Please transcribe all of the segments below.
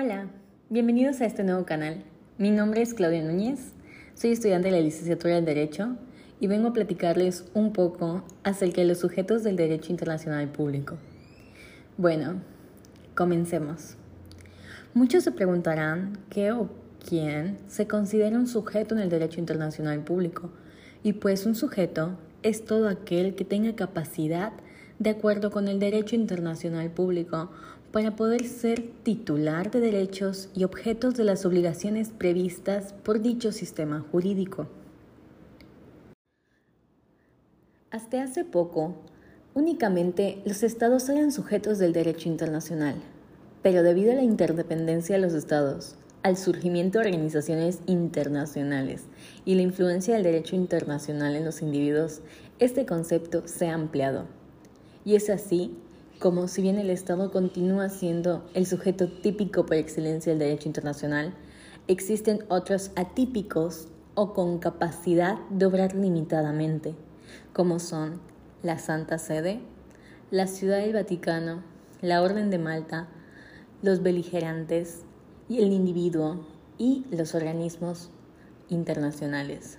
Hola, bienvenidos a este nuevo canal. Mi nombre es Claudia Núñez, soy estudiante de la licenciatura en Derecho y vengo a platicarles un poco acerca de los sujetos del derecho internacional público. Bueno, comencemos. Muchos se preguntarán qué o quién se considera un sujeto en el derecho internacional público y pues un sujeto es todo aquel que tenga capacidad de acuerdo con el derecho internacional público para poder ser titular de derechos y objetos de las obligaciones previstas por dicho sistema jurídico. Hasta hace poco, únicamente los estados eran sujetos del derecho internacional, pero debido a la interdependencia de los estados, al surgimiento de organizaciones internacionales y la influencia del derecho internacional en los individuos, este concepto se ha ampliado. Y es así como si bien el Estado continúa siendo el sujeto típico por excelencia del derecho internacional, existen otros atípicos o con capacidad de obrar limitadamente, como son la Santa Sede, la Ciudad del Vaticano, la Orden de Malta, los beligerantes y el individuo y los organismos internacionales.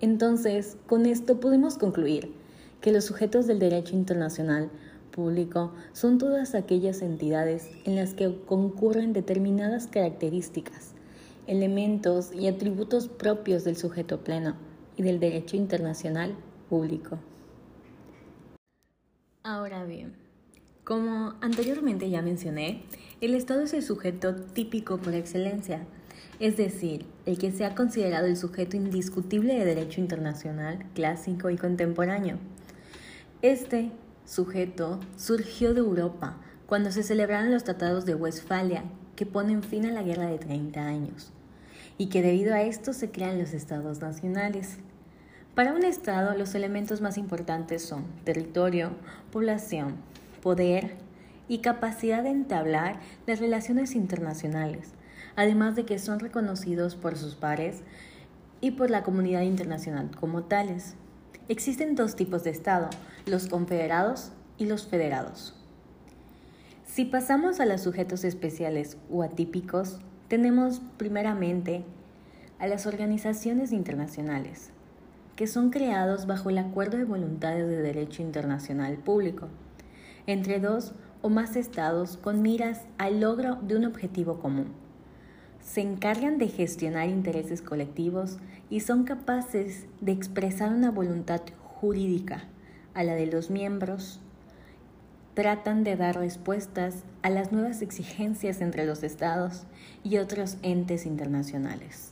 Entonces, con esto podemos concluir que los sujetos del derecho internacional son todas aquellas entidades en las que concurren determinadas características, elementos y atributos propios del sujeto pleno y del derecho internacional público. Ahora bien, como anteriormente ya mencioné, el Estado es el sujeto típico por excelencia, es decir, el que se ha considerado el sujeto indiscutible de derecho internacional, clásico y contemporáneo. Este sujeto surgió de Europa cuando se celebraron los tratados de Westfalia que ponen fin a la guerra de 30 años y que debido a esto se crean los estados nacionales. Para un estado los elementos más importantes son territorio, población, poder y capacidad de entablar las relaciones internacionales, además de que son reconocidos por sus pares y por la comunidad internacional como tales. Existen dos tipos de Estado, los confederados y los federados. Si pasamos a los sujetos especiales o atípicos, tenemos primeramente a las organizaciones internacionales, que son creados bajo el acuerdo de voluntades de derecho internacional público, entre dos o más estados con miras al logro de un objetivo común se encargan de gestionar intereses colectivos y son capaces de expresar una voluntad jurídica a la de los miembros, tratan de dar respuestas a las nuevas exigencias entre los estados y otros entes internacionales.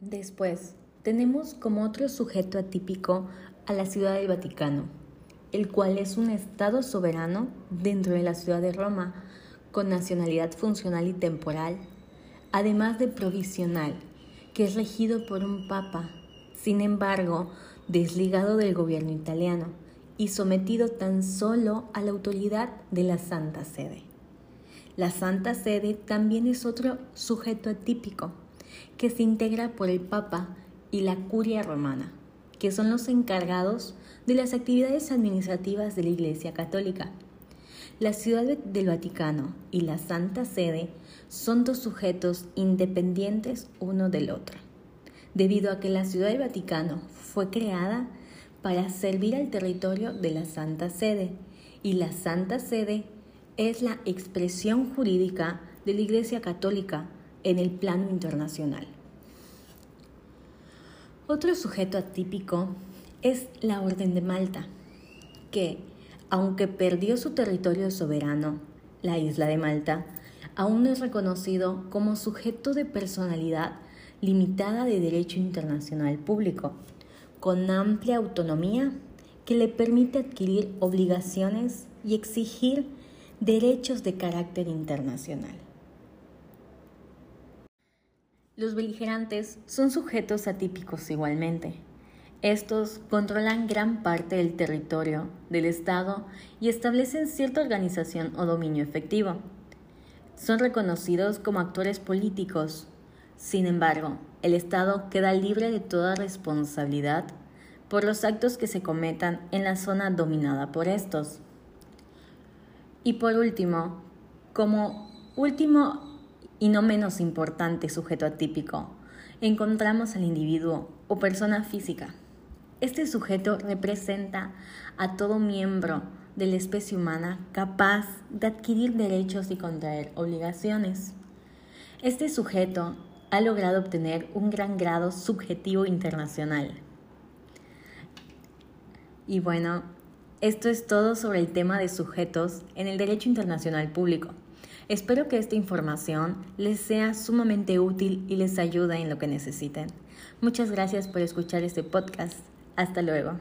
Después, tenemos como otro sujeto atípico a la Ciudad del Vaticano, el cual es un estado soberano dentro de la ciudad de Roma, con nacionalidad funcional y temporal, además de provisional, que es regido por un papa, sin embargo, desligado del gobierno italiano y sometido tan solo a la autoridad de la Santa Sede. La Santa Sede también es otro sujeto atípico, que se integra por el Papa y la Curia Romana, que son los encargados de las actividades administrativas de la Iglesia Católica la Ciudad del Vaticano y la Santa Sede son dos sujetos independientes uno del otro, debido a que la Ciudad del Vaticano fue creada para servir al territorio de la Santa Sede y la Santa Sede es la expresión jurídica de la Iglesia Católica en el plano internacional. Otro sujeto atípico es la Orden de Malta, que aunque perdió su territorio soberano, la isla de Malta, aún es reconocido como sujeto de personalidad limitada de derecho internacional público, con amplia autonomía que le permite adquirir obligaciones y exigir derechos de carácter internacional. Los beligerantes son sujetos atípicos igualmente, estos controlan gran parte del territorio del Estado y establecen cierta organización o dominio efectivo. Son reconocidos como actores políticos. Sin embargo, el Estado queda libre de toda responsabilidad por los actos que se cometan en la zona dominada por estos. Y por último, Como último y no menos importante sujeto atípico, encontramos al individuo o persona física. Este sujeto representa a todo miembro de la especie humana capaz de adquirir derechos y contraer obligaciones. Este sujeto ha logrado obtener un gran grado subjetivo internacional. Y bueno, esto es todo sobre el tema de sujetos en el derecho internacional público. Espero que esta información les sea sumamente útil y les ayude en lo que necesiten. Muchas gracias por escuchar este podcast. Hasta luego.